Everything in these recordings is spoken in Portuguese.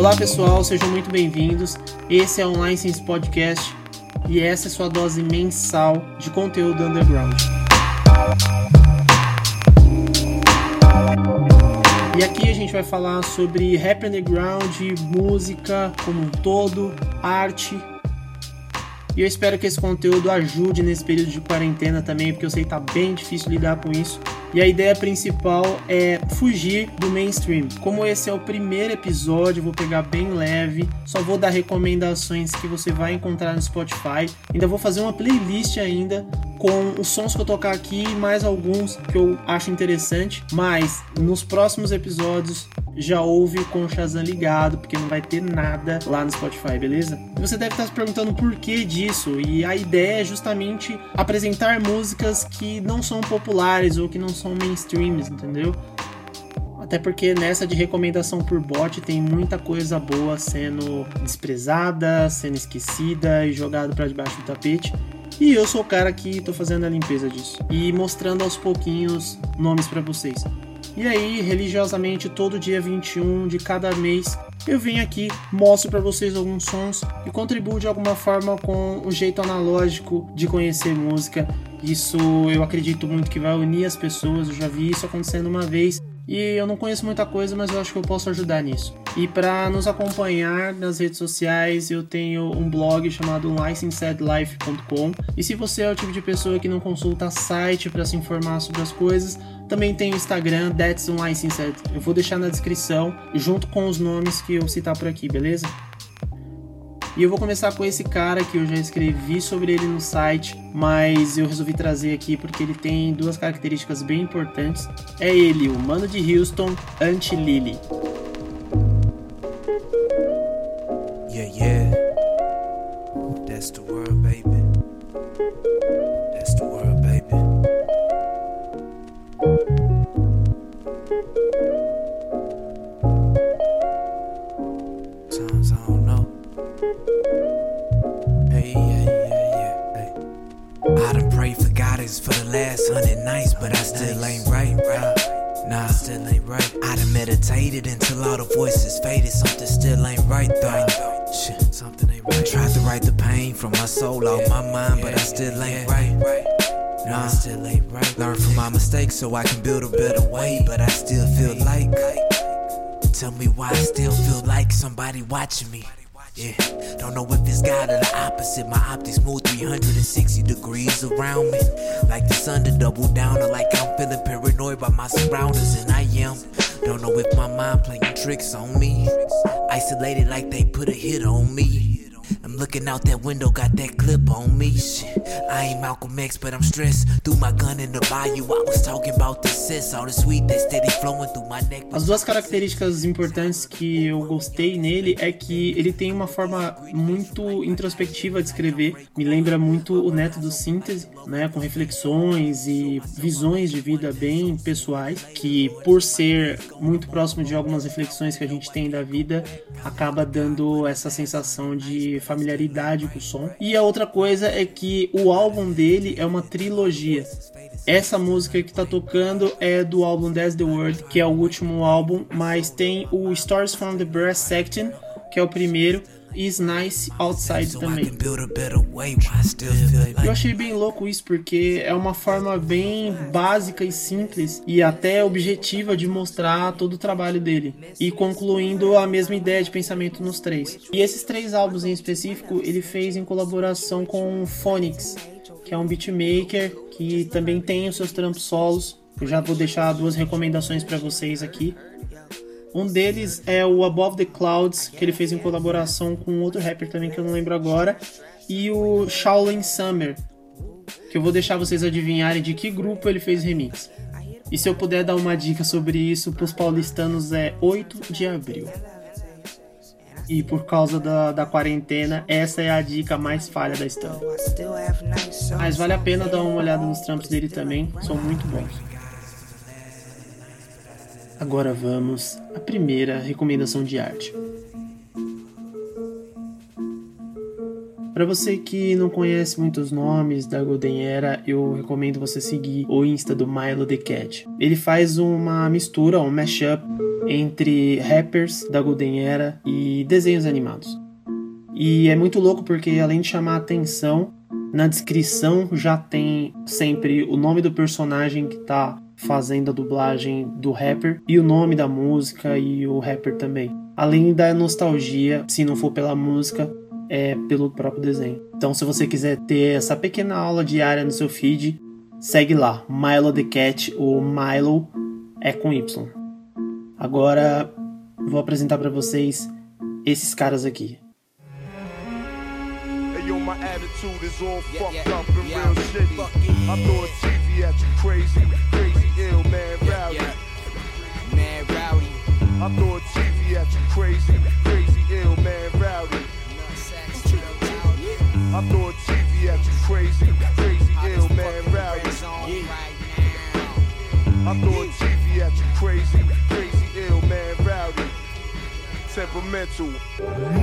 Olá pessoal, sejam muito bem-vindos. Esse é o Online Sense Podcast e essa é sua dose mensal de conteúdo underground. E aqui a gente vai falar sobre rap underground, música como um todo, arte. E eu espero que esse conteúdo ajude nesse período de quarentena também, porque eu sei que tá bem difícil lidar com isso. E a ideia principal é fugir do mainstream. Como esse é o primeiro episódio, vou pegar bem leve, só vou dar recomendações que você vai encontrar no Spotify. Ainda vou fazer uma playlist ainda com os sons que eu tocar aqui e mais alguns que eu acho interessante. Mas nos próximos episódios já ouve com o Shazam ligado, porque não vai ter nada lá no Spotify, beleza? Você deve estar se perguntando por que disso, e a ideia é justamente apresentar músicas que não são populares ou que não são mainstreams, entendeu? Até porque nessa de recomendação por bot tem muita coisa boa sendo desprezada, sendo esquecida e jogada para debaixo do tapete. E eu sou o cara que tô fazendo a limpeza disso e mostrando aos pouquinhos nomes para vocês. E aí, religiosamente, todo dia 21 de cada mês, eu venho aqui, mostro para vocês alguns sons e contribuo de alguma forma com o jeito analógico de conhecer música. Isso eu acredito muito que vai unir as pessoas. Eu já vi isso acontecendo uma vez e eu não conheço muita coisa, mas eu acho que eu posso ajudar nisso. E para nos acompanhar nas redes sociais, eu tenho um blog chamado licensedlife.com. E se você é o tipo de pessoa que não consulta site para se informar sobre as coisas, também tem o Instagram That's Unlicensed. Eu vou deixar na descrição junto com os nomes que eu citar por aqui, beleza? E eu vou começar com esse cara que eu já escrevi sobre ele no site, mas eu resolvi trazer aqui porque ele tem duas características bem importantes. É ele, o mano de Houston, Anti-Lily. Last hundred nights, but I still ain't right, right? Nah, still ain't right. I done meditated until all the voices faded. Something still ain't right, though. Shit, something ain't right. Tried to write the pain from my soul off my mind, but I still ain't right. Nah, still ain't right. Learn from my mistakes so I can build a better way, but I still feel like. Tell me why I still feel like somebody watching me. Yeah, don't know if it's God or the opposite. My optics move 360 degrees around me. Like the sun to double down, or like I'm feeling paranoid by my surroundings, and I am. Don't know if my mind playing tricks on me. Isolated like they put a hit on me. I'm looking out that window, got that clip on me. Shit, I ain't Malcolm X, but I'm stressed. Threw my gun in the bayou. I was talking about the sis, all the sweet that steady flowing through my neck. As duas características importantes que eu gostei nele é que ele tem uma forma muito introspectiva de escrever. Me lembra muito o Neto do Síntese, né, com reflexões e visões de vida bem pessoais, que por ser muito próximo de algumas reflexões que a gente tem da vida, acaba dando essa sensação de familiaridade com o som. E a outra coisa é que o álbum dele é uma trilogia. Essa música que tá tocando é do álbum That's the Word, que é o último álbum, mas tem o Stories from the Brass Section, que é o primeiro, Is Nice Outside So I também. can build a better way while I still feel Eu like. achei bem louco isso porque é uma forma bem básica e simples e até objetiva de mostrar todo o trabalho dele e concluindo a mesma ideia de pensamento nos três. E esses três álbuns em específico ele fez em colaboração com o Phonics, que é um beatmaker que também tem os seus trampos solos. Eu já vou deixar duas recomendações para vocês aqui. Um deles é o Above the Clouds, que ele fez em colaboração com outro rapper também que eu não lembro agora, e o Shaolin Summer, que eu vou deixar vocês adivinharem de que grupo ele fez remix. E se eu puder dar uma dica sobre isso pros paulistanos é 8 de abril. E por causa da, da quarentena, essa é a dica mais falha da história. Mas vale a pena dar uma olhada nos trampos dele também, são muito bons. Agora vamos à primeira recomendação de arte. Para você que não conhece muitos nomes da Golden Era, eu recomendo você seguir o Insta do Milo The Cat. Ele faz uma mistura, um mashup entre rappers da Golden Era e desenhos animados. E é muito louco porque além de chamar atenção, na descrição já tem sempre o nome do personagem que tá fazendo a dublagem do rapper e o nome da música e o rapper também. Além da nostalgia, se não for pela música, é pelo próprio desenho. Então, se você quiser ter essa pequena aula diária no seu feed, segue lá, Milo the Cat, ou Milo é com Y. Agora, vou apresentar para vocês esses caras aqui. My attitude is all fucked up and real shitty. I throw a TV at you crazy, crazy ill, man, rowdy. Man, rowdy. I throw a TV at you crazy, crazy ill, man, rowdy. I throw a TV at you crazy, crazy ill, man, rowdy. I throw a TV at you crazy, crazy ill, man, rowdy temperamental.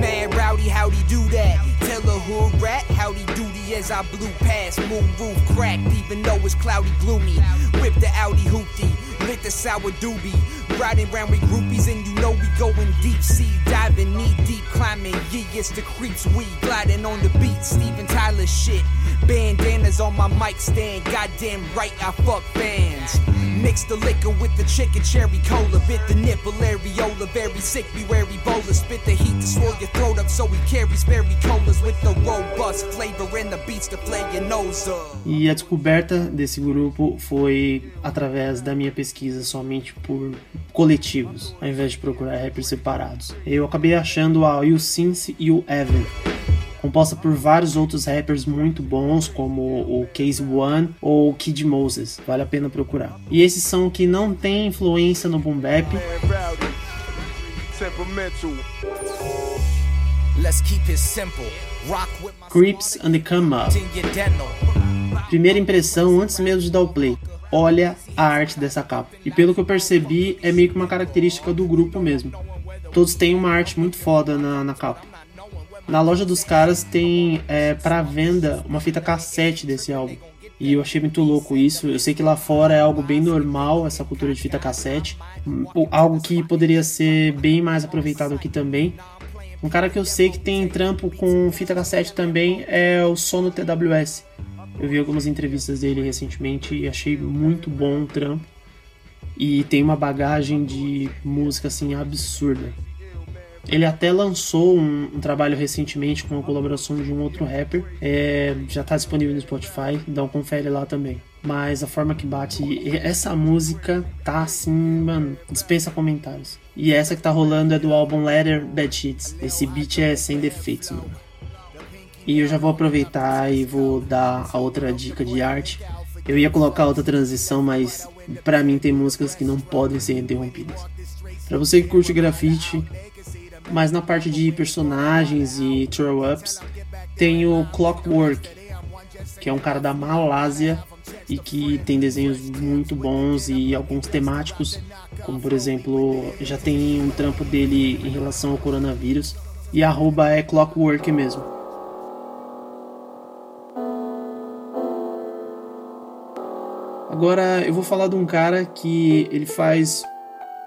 Man, rowdy, howdy do that? Tell a hood rat, howdy doody as I blew past. Moon roof cracked, even though it's cloudy, gloomy. Whip the Audi hoopty, lit the sour doobie. Riding round with groupies, and you know we going deep sea, diving knee deep, climbing. Yeah, it's the creeps, we gliding on the beat. Steven Tyler shit. Bandanas on my mic stand, goddamn right, I fuck fans. Mix the liquor with the chicken cherry cola, bit the nipple areola, very sick, beware Ebola, spit the heat to swirl your throat up so he carries berry colas with the robust flavor and the beats to play your nose up. E a descoberta desse grupo foi através da minha pesquisa somente por coletivos, ao invés de procurar rappers separados. Eu acabei achando a Will Cincy e o Evan composta por vários outros rappers muito bons, como o Case One ou o Kid Moses. Vale a pena procurar. E esses são que não têm influência no boom bap. Creeps and the Come Up. Primeira impressão antes mesmo de dar o play. Olha a arte dessa capa. E pelo que eu percebi, é meio que uma característica do grupo mesmo. Todos têm uma arte muito foda na, na capa. Na loja dos caras tem é, para venda uma fita cassete desse álbum. E eu achei muito louco isso. Eu sei que lá fora é algo bem normal, essa cultura de fita cassete. Algo que poderia ser bem mais aproveitado aqui também. Um cara que eu sei que tem trampo com fita cassete também é o Sono TWS. Eu vi algumas entrevistas dele recentemente e achei muito bom o trampo. E tem uma bagagem de música assim absurda. Ele até lançou um, um, trabalho recentemente com a colaboração de um outro rapper. É, já está disponível no Spotify, dá um confere lá também. Mas a forma que bate, essa música tá assim, mano, dispensa comentários. E essa que tá rolando é do álbum Letter Bad Sheets. Esse beat é sem defeitos, mano. E eu já vou aproveitar e vou dar a outra dica de arte. Eu ia colocar outra transição, mas para mim tem músicas que não podem ser interrompidas. Para você que curte grafite, mas na parte de personagens e throw-ups, tem o Clockwork, que é um cara da Malásia e que tem desenhos muito bons e alguns temáticos, como por exemplo, já tem um trampo dele em relação ao coronavírus, e arroba é Clockwork mesmo. Agora eu vou falar de um cara que ele faz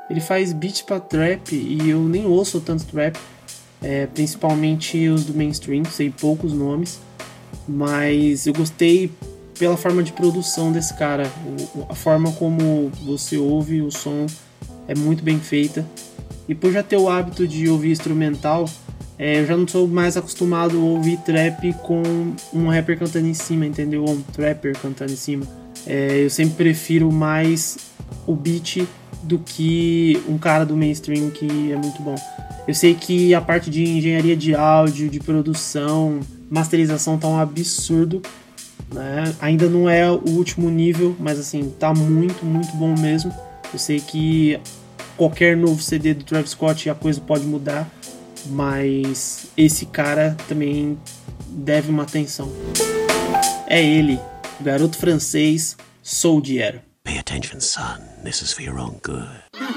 ele faz beats pra trap e eu nem ouço tanto trap, é, principalmente os do mainstream, sei poucos nomes, mas eu gostei pela forma de produção desse cara, o, a forma como você ouve o som é muito bem feita. E por já ter o hábito de ouvir instrumental, é, eu já não sou mais acostumado a ouvir trap com um rapper cantando em cima, entendeu? Ou um trapper cantando em cima. É, eu sempre prefiro mais o beat do que um cara do mainstream que é muito bom. Eu sei que a parte de engenharia de áudio, de produção, masterização tá um absurdo. Né? Ainda não é o último nível, mas assim, tá muito, muito bom mesmo. Eu sei que qualquer novo CD do Travis Scott a coisa pode mudar, mas esse cara também deve uma atenção. É ele, garoto francês Soldier. Pay attention, son. This is for your own good.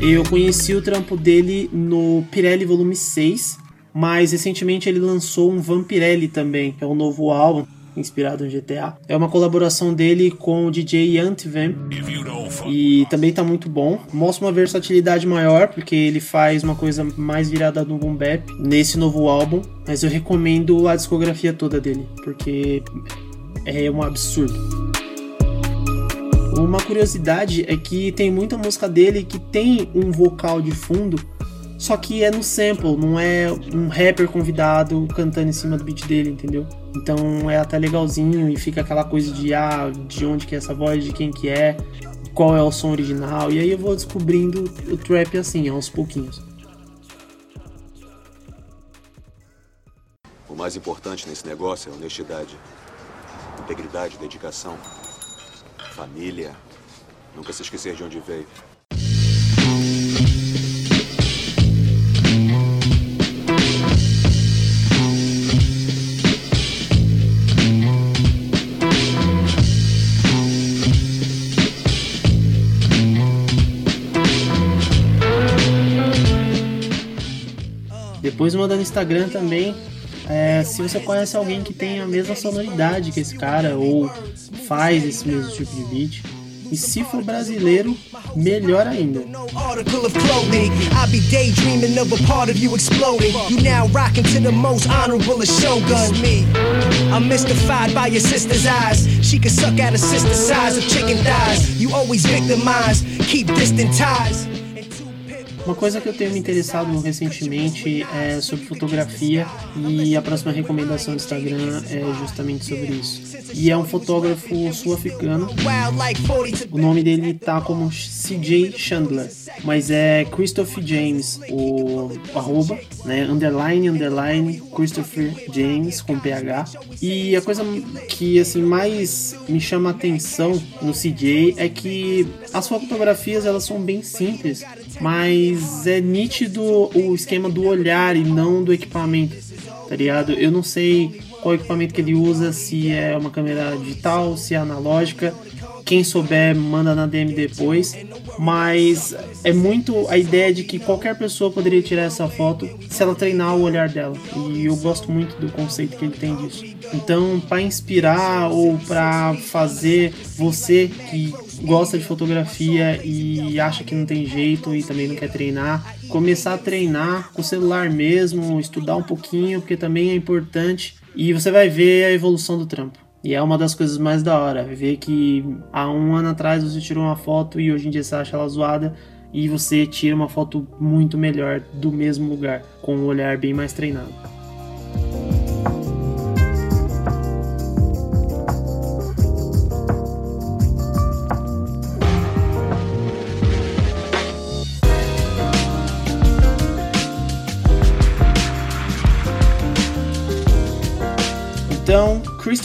Eu conheci o trampo dele no Pirelli Volume 6, mas recentemente ele lançou um Vampirelli também, que é um novo álbum inspirado no GTA. É uma colaboração dele com o DJ Antivamp e também tá muito bom. Mostra uma versatilidade maior porque ele faz uma coisa mais virada no boom bap nesse novo álbum, mas eu recomendo a discografia toda dele porque é um absurdo. Uma curiosidade é que tem muita música dele que tem um vocal de fundo, só que é no sample, não é um rapper convidado cantando em cima do beat dele, entendeu? Então é até legalzinho e fica aquela coisa de ah, de onde que é essa voz, de quem que é, qual é o som original, e aí eu vou descobrindo o trap assim, aos pouquinhos. O mais importante nesse negócio é honestidade, integridade, dedicação, família, nunca se esquecer de onde veio. Depois manda no Instagram também. É, se você conhece alguém que tem a mesma sonoridade que esse cara ou faz esse mesmo tipo de beat. E se for brasileiro, melhor ainda. article of clothing. I be daydreaming of a part of you exploding. You now rocking to the most honorable of shoguns. Me, I'm mystified by your sister's eyes. She can suck at a sister size of chicken thighs. You always victimize, keep distant ties. Uma coisa que eu tenho me interessado recentemente é sobre fotografia e a próxima recomendação do Instagram é justamente sobre isso. E é um fotógrafo sul-africano. O nome dele tá como CJ Chandler, mas é Christopher James, o arroba, né? Underline, underline, Christopher James com PH. E a coisa que assim mais me chama a atenção no CJ é que as fotografias elas são bem simples, mas é nítido o esquema do olhar e não do equipamento, tá ligado? Eu não sei qual equipamento que ele usa, se é uma câmera digital, se é analógica. Quem souber, manda na DM depois. Mas é muito a ideia de que qualquer pessoa poderia tirar essa foto se ela treinar o olhar dela. E eu gosto muito do conceito que ele tem disso. Então, para inspirar ou para fazer você que gosta de fotografia e acha que não tem jeito e também não quer treinar, começar a treinar com o celular mesmo, estudar um pouquinho, porque também é importante. E você vai ver a evolução do trampo. E é uma das coisas mais da hora, ver que há um ano atrás você tirou uma foto e hoje em dia você acha ela zoada e você tira uma foto muito melhor do mesmo lugar, com um olhar bem mais treinado.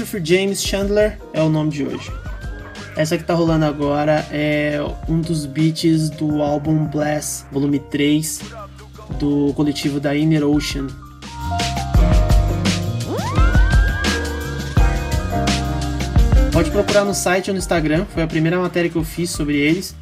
Christopher James Chandler é o nome de hoje. Essa que tá rolando agora é um dos beats do álbum Blast, volume 3, do coletivo da Inner Ocean. Pode procurar no site ou no Instagram, foi a primeira matéria que eu fiz sobre eles.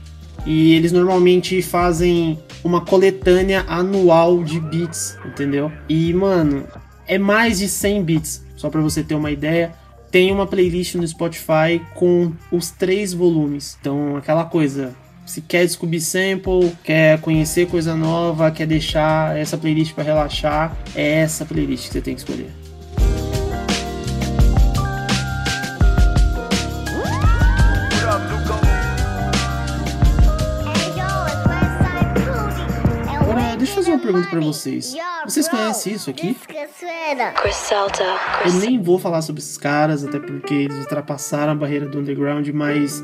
E eles normalmente fazem uma coletânea anual de beats, entendeu? E, mano, é mais de 100 beats, só para você ter uma ideia. Tem uma playlist no Spotify com os três volumes. Então, aquela coisa, se quer descobrir sample, quer conhecer coisa nova, quer deixar essa playlist para relaxar, é essa playlist que você tem que escolher. Para vocês. Vocês conhecem isso aqui? Eu nem vou falar sobre esses caras, até porque eles ultrapassaram a barreira do underground, mas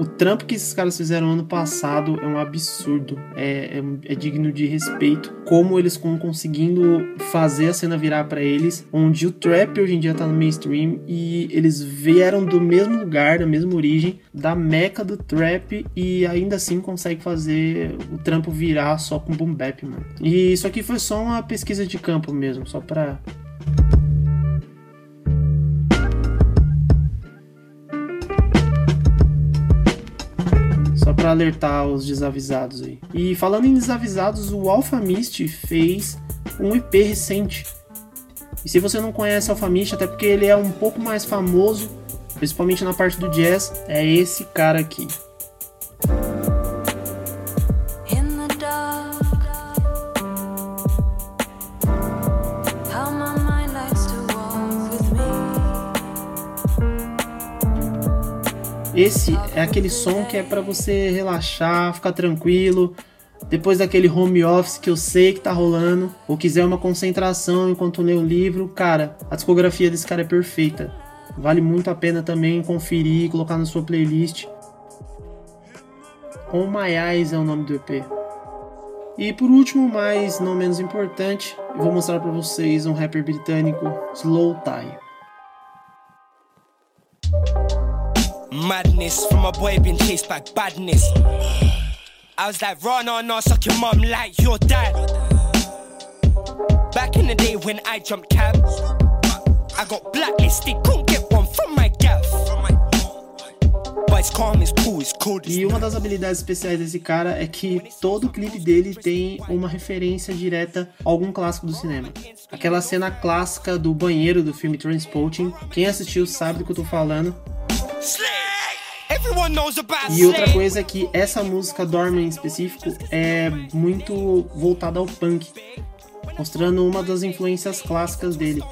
o trampo que esses caras fizeram ano passado é um absurdo. É, é, é digno de respeito. Como eles estão conseguindo fazer a cena virar para eles, onde o trap hoje em dia tá no mainstream e eles vieram do mesmo lugar, da mesma origem, da meca do trap e ainda assim consegue fazer o trampo virar só com boom bap, mano. E isso aqui foi só uma pesquisa de campo mesmo, só pra para alertar os desavisados aí. E falando em desavisados, o Alpha Mist fez um EP recente. E se você não conhece Alpha Mist, até porque ele é um pouco mais famoso, principalmente na parte do jazz, é esse cara aqui. Esse é aquele som que é para você relaxar, ficar tranquilo. Depois daquele home office que eu sei que tá rolando, ou quiser uma concentração enquanto lê o livro, cara, a discografia desse cara é perfeita. Vale muito a pena também conferir colocar na sua playlist. On My Eyes é o nome do EP. E por último, mas não menos importante, eu vou mostrar para vocês um rapper britânico, Slow Tie. Madness from a boy being chased by badness. I was like, run on, no, suck your mom like your dad. Back in the day when I jumped I got blacklisted, couldn't get one from my gaff. E uma das habilidades especiais desse cara é que todo clipe dele tem uma referência direta a algum clássico do cinema. Aquela cena clássica do banheiro do filme Transporting, quem assistiu sabe do que eu tô falando. E outra coisa é que essa música Dorme em específico é muito voltada ao punk, mostrando uma das influências clássicas dele.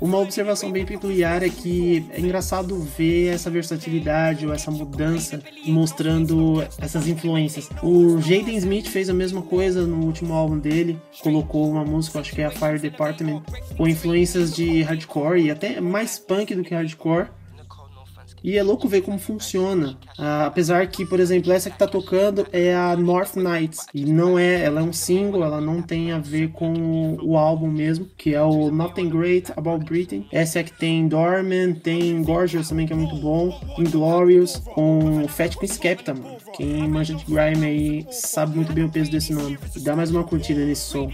Uma observação bem peculiar é que é engraçado ver essa versatilidade ou essa mudança mostrando essas influências. O Jaden Smith fez a mesma coisa no último álbum dele, colocou uma música, acho que é a Fire Department, com influências de hardcore e até mais punk do que hardcore e é louco ver como funciona. Ah, apesar que, por exemplo, essa que tá tocando é a North Nights. E não é, ela é um single, ela não tem a ver com o álbum mesmo, que é o Nothing Great About Britain. Essa é que tem Dorman, tem Gorgeous também, que é muito bom. Inglorious, com Fat Skepta, mano. Quem manja de grime aí sabe muito bem o peso desse nome. Dá mais uma curtida nesse som.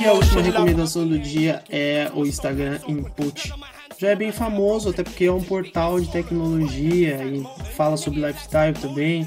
E a última recomendação do dia é o Instagram Input. Já é bem famoso, até porque é um portal de tecnologia e fala sobre lifestyle também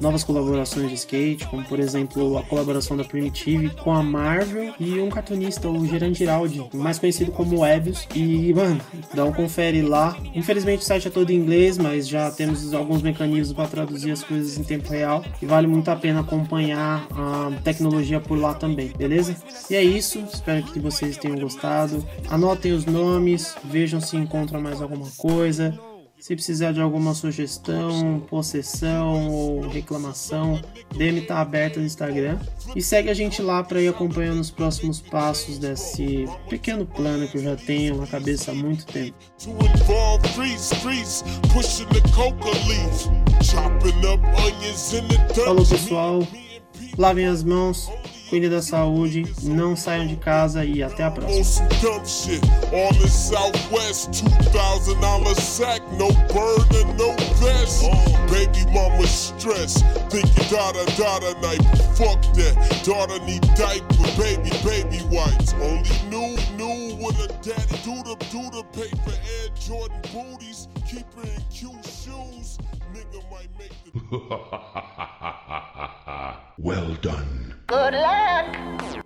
novas colaborações de skate, como por exemplo a colaboração da Primitive com a Marvel e um cartunista, o Gerard Giraldi, mais conhecido como Ebius. E, mano, dá um confere lá. Infelizmente o site é todo em inglês, mas já temos alguns mecanismos para traduzir as coisas em tempo real e vale muito a pena acompanhar a tecnologia por lá também, beleza? E é isso, espero que vocês tenham gostado. Anotem os nomes, vejam se encontram mais alguma coisa. Se precisar de alguma sugestão, possessão ou reclamação, DM tá aberta no Instagram. E segue a gente lá para ir acompanhando os próximos passos desse pequeno plano que eu já tenho na cabeça há muito tempo. Falou pessoal, lavem as mãos, cuide da saúde, não saiam de casa e até a próxima. well done. Good luck.